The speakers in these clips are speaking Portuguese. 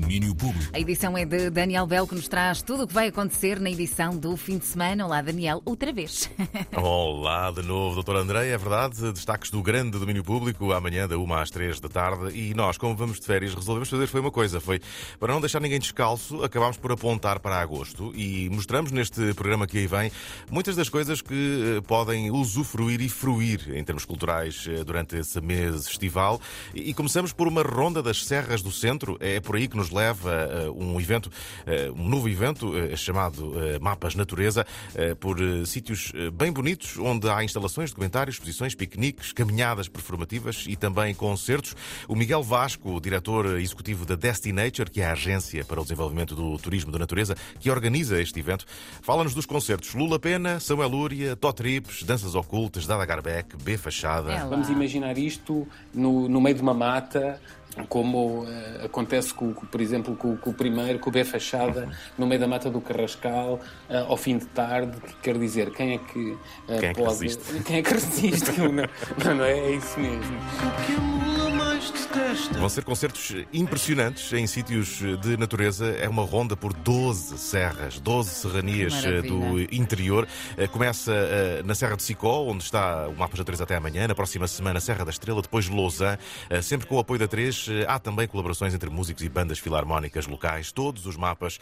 Boom. Domínio Público. A edição é de Daniel Bell, que nos traz tudo o que vai acontecer na edição do fim de semana. Olá, Daniel, outra vez. Olá de novo, doutor André. É verdade, destaques do grande domínio público amanhã da 1 às 3 da tarde. E nós, como vamos de férias, resolvemos fazer foi uma coisa: foi para não deixar ninguém descalço, acabámos por apontar para agosto e mostramos neste programa que aí vem muitas das coisas que eh, podem usufruir e fruir em termos culturais eh, durante esse mês estival. E começamos por uma ronda das Serras do Centro. É por aí que nos leva eh, um evento, um novo evento chamado Mapas Natureza, por sítios bem bonitos, onde há instalações, documentários, exposições, piqueniques, caminhadas performativas e também concertos. O Miguel Vasco, diretor executivo da Destinature, que é a agência para o desenvolvimento do turismo da natureza, que organiza este evento, fala-nos dos concertos Lula Pena, Samuel Lúria, Totrips, Danças Ocultas, Dada Garbeck, B Fachada. É Vamos imaginar isto no, no meio de uma mata, como uh, acontece, com, por exemplo, com, com, o primeiro, com o B Fachada, no meio da mata do Carrascal, uh, ao fim de tarde, quer dizer, quem é que uh, quem é que pode... Resiste? Quem é que resiste? não, não, não é, é isso mesmo. Vão ser concertos impressionantes em sítios de natureza. É uma ronda por 12 serras, 12 serranias Maravilha. do interior. Começa na Serra de Sicó, onde está o Mapa da Natureza até amanhã. Na próxima semana, Serra da Estrela, depois Lausanne, sempre com o apoio da 3 eh, há também colaborações entre músicos e bandas filarmónicas locais. Todos os mapas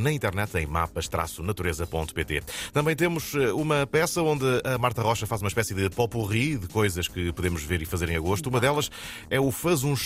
na internet em mapas-natureza.pt. Também temos eh, uma peça onde a Marta Rocha faz uma espécie de popurri de coisas que podemos ver e fazer em agosto. Uma delas é o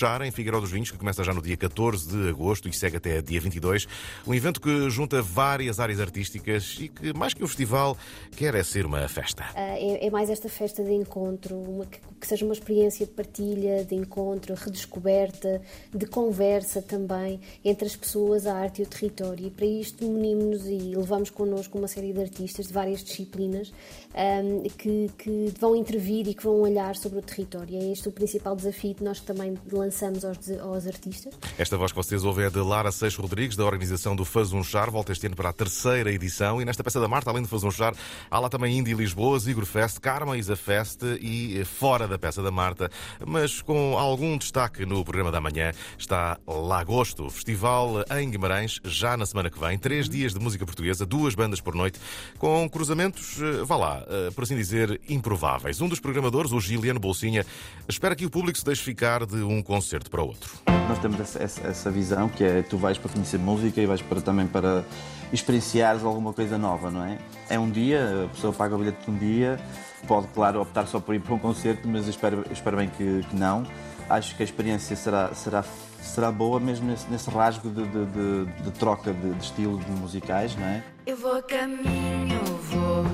Em Figueiró dos Vinhos, que começa já no dia 14 de agosto e segue até dia 22. Um evento que junta várias áreas artísticas e que, mais que um festival, quer é ser uma festa. É, é mais esta festa de encontro, uma, que, que seja uma experiência de partilha, de encontro, redescoberta de conversa também entre as pessoas, a arte e o território. E para isto unimos-nos e levamos connosco uma série de artistas de várias disciplinas um, que, que, vão intervir e que vão olhar sobre o território. É este o principal desafio que nós também lançamos aos, aos artistas. Esta voz que vocês ouvem é de Lara Seixas Rodrigues, da organização do Faz um Char, volta este ano para a terceira edição. E nesta peça da Marta, além de Faz um Char, há lá também Indie Lisboa, Zigor Fest, Karma Isa Fest e fora da peça da Marta, mas com algum destaque no programa programa da manhã está Lagosto, festival em Guimarães, já na semana que vem. Três dias de música portuguesa, duas bandas por noite, com cruzamentos, eh, vá lá, eh, por assim dizer, improváveis. Um dos programadores, o Giliano Bolsinha, espera que o público se deixe ficar de um concerto para o outro. Nós temos essa, essa visão que é tu vais para conhecer música e vais para, também para experienciares alguma coisa nova, não é? É um dia, a pessoa paga o bilhete de um dia, pode, claro, optar só por ir para um concerto, mas espero, espero bem que, que não acho que a experiência será, será, será boa mesmo nesse, nesse rasgo de, de, de, de troca de, de estilos musicais, não é? Eu vou a caminho, vou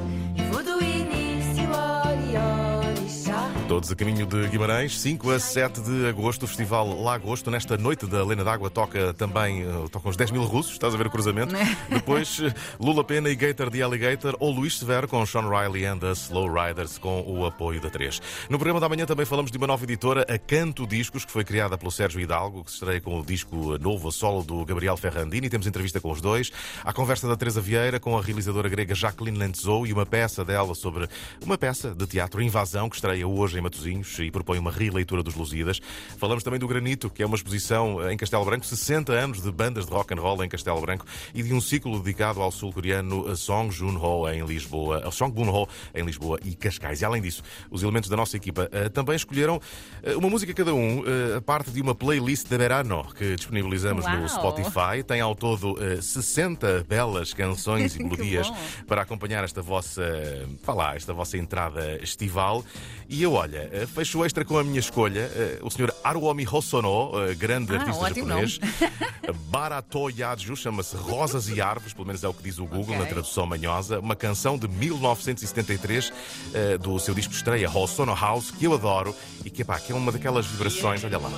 Todos a caminho de Guimarães, 5 a 7 de agosto, o Festival Lagosto. Nesta noite da Lena d'Água toca também eh, tocam os 10 mil russos, estás a ver o cruzamento. Depois eh, Lula Pena e Gator de Alligator ou Luís Severo com Sean Riley and the Slow Riders com o apoio da 3. No programa da manhã também falamos de uma nova editora, a Canto Discos, que foi criada pelo Sérgio Hidalgo, que se estreia com o disco novo a solo do Gabriel Ferrandini. Temos entrevista com os dois. A conversa da Teresa Vieira com a realizadora grega Jacqueline Lentzou e uma peça dela sobre uma peça de teatro Invasão, que estreia hoje em Matosinhos e propõe uma releitura dos Lusíadas. Falamos também do Granito, que é uma exposição em Castelo Branco, 60 anos de bandas de rock and roll em Castelo Branco e de um ciclo dedicado ao sul-coreano Song Joon-ho em Lisboa, Song Boon-ho em Lisboa e Cascais. E além disso, os elementos da nossa equipa também escolheram uma música cada um, a parte de uma playlist de verano que disponibilizamos Uau. no Spotify. Tem ao todo 60 belas canções e melodias para acompanhar esta vossa, lá, esta vossa entrada estival. E eu, olha, eh, fecho o extra com a minha escolha. Eh, o senhor Haruomi Hosono, eh, grande ah, artista japonês. Barato Yadju, chama-se Rosas e Árvores, pelo menos é o que diz o Google okay. na tradução manhosa. Uma canção de 1973 do seu disco de estreia, Hosono House, que eu adoro e que, pá, que é uma daquelas vibrações, olha lá.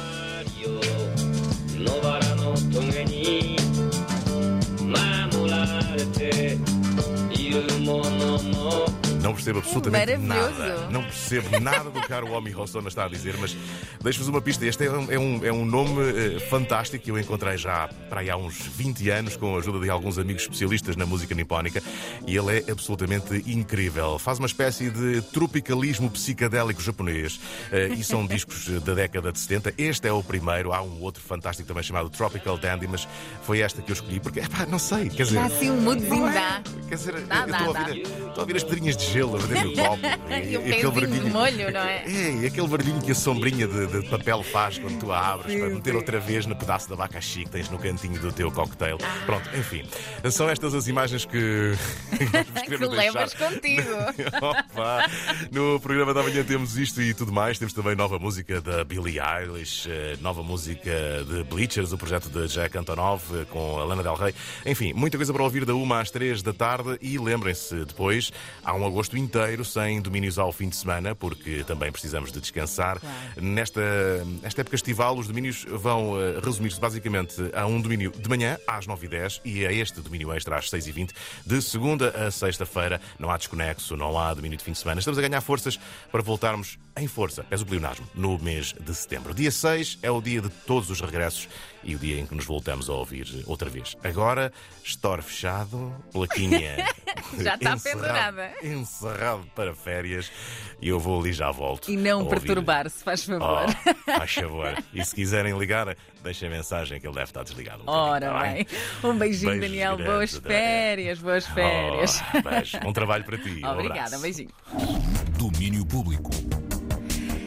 Percebo absolutamente Maravilhoso. nada. Não percebo nada do que o Omi Hossona está a dizer, mas deixo-vos uma pista. Este é um, é um, é um nome eh, fantástico que eu encontrei já para aí há uns 20 anos com a ajuda de alguns amigos especialistas na música nipónica e ele é absolutamente incrível. Faz uma espécie de tropicalismo psicadélico japonês eh, e são discos da década de 70. Este é o primeiro, há um outro fantástico também chamado Tropical Dandy, mas foi esta que eu escolhi porque, epá, não sei, quer dizer. Dá assim um moodzinho, dá. Quer dizer, Dá, eu estou a, ouvir, a ouvir as pedrinhas de gelo copo. E um pezinho de molho, não é? É, e aquele barulhinho que a sombrinha de, de papel faz quando tu a abres para meter outra vez no pedaço de abacaxi que tens no cantinho do teu cocktail. Ah. Pronto, enfim. São estas as imagens que, Que levas contigo. Opa! No programa da manhã temos isto e tudo mais. Temos também nova música da Billie Eilish, eh, nova música de Bleachers, o projeto de Jack Antonov eh, com a Lana Del Rey. Enfim, muita coisa para ouvir da uma às três da tarde e lembrem-se, depois há um agosto inteiro sem domínios ao fim de semana, porque também precisamos de descansar. Nesta, nesta época estival, os domínios vão eh, resumir-se basicamente a um domínio de manhã às 9h10 e a este domínio extra às 6h20, de segunda a sexta-feira. Não há desconexo, não há domínio de fim de semana. Estamos a ganhar forças para voltarmos em força, pés o pleonasmo, no mês de setembro. Dia 6 é o dia de todos os regressos e o dia em que nos voltamos a ouvir outra vez. Agora, store fechado, plaquinha. Já está pendurada. Encerrado para férias e eu vou ali já volto. E não perturbar-se, faz favor. Oh, faz favor. E se quiserem ligar, deixem mensagem que ele deve estar desligado. um Ora tá bem. Um beijinho, Beijo Daniel. grande, Boas férias, boas férias. Oh, beijo. Bom trabalho para ti. Um Obrigada, abraço. beijinho. Domínio Público.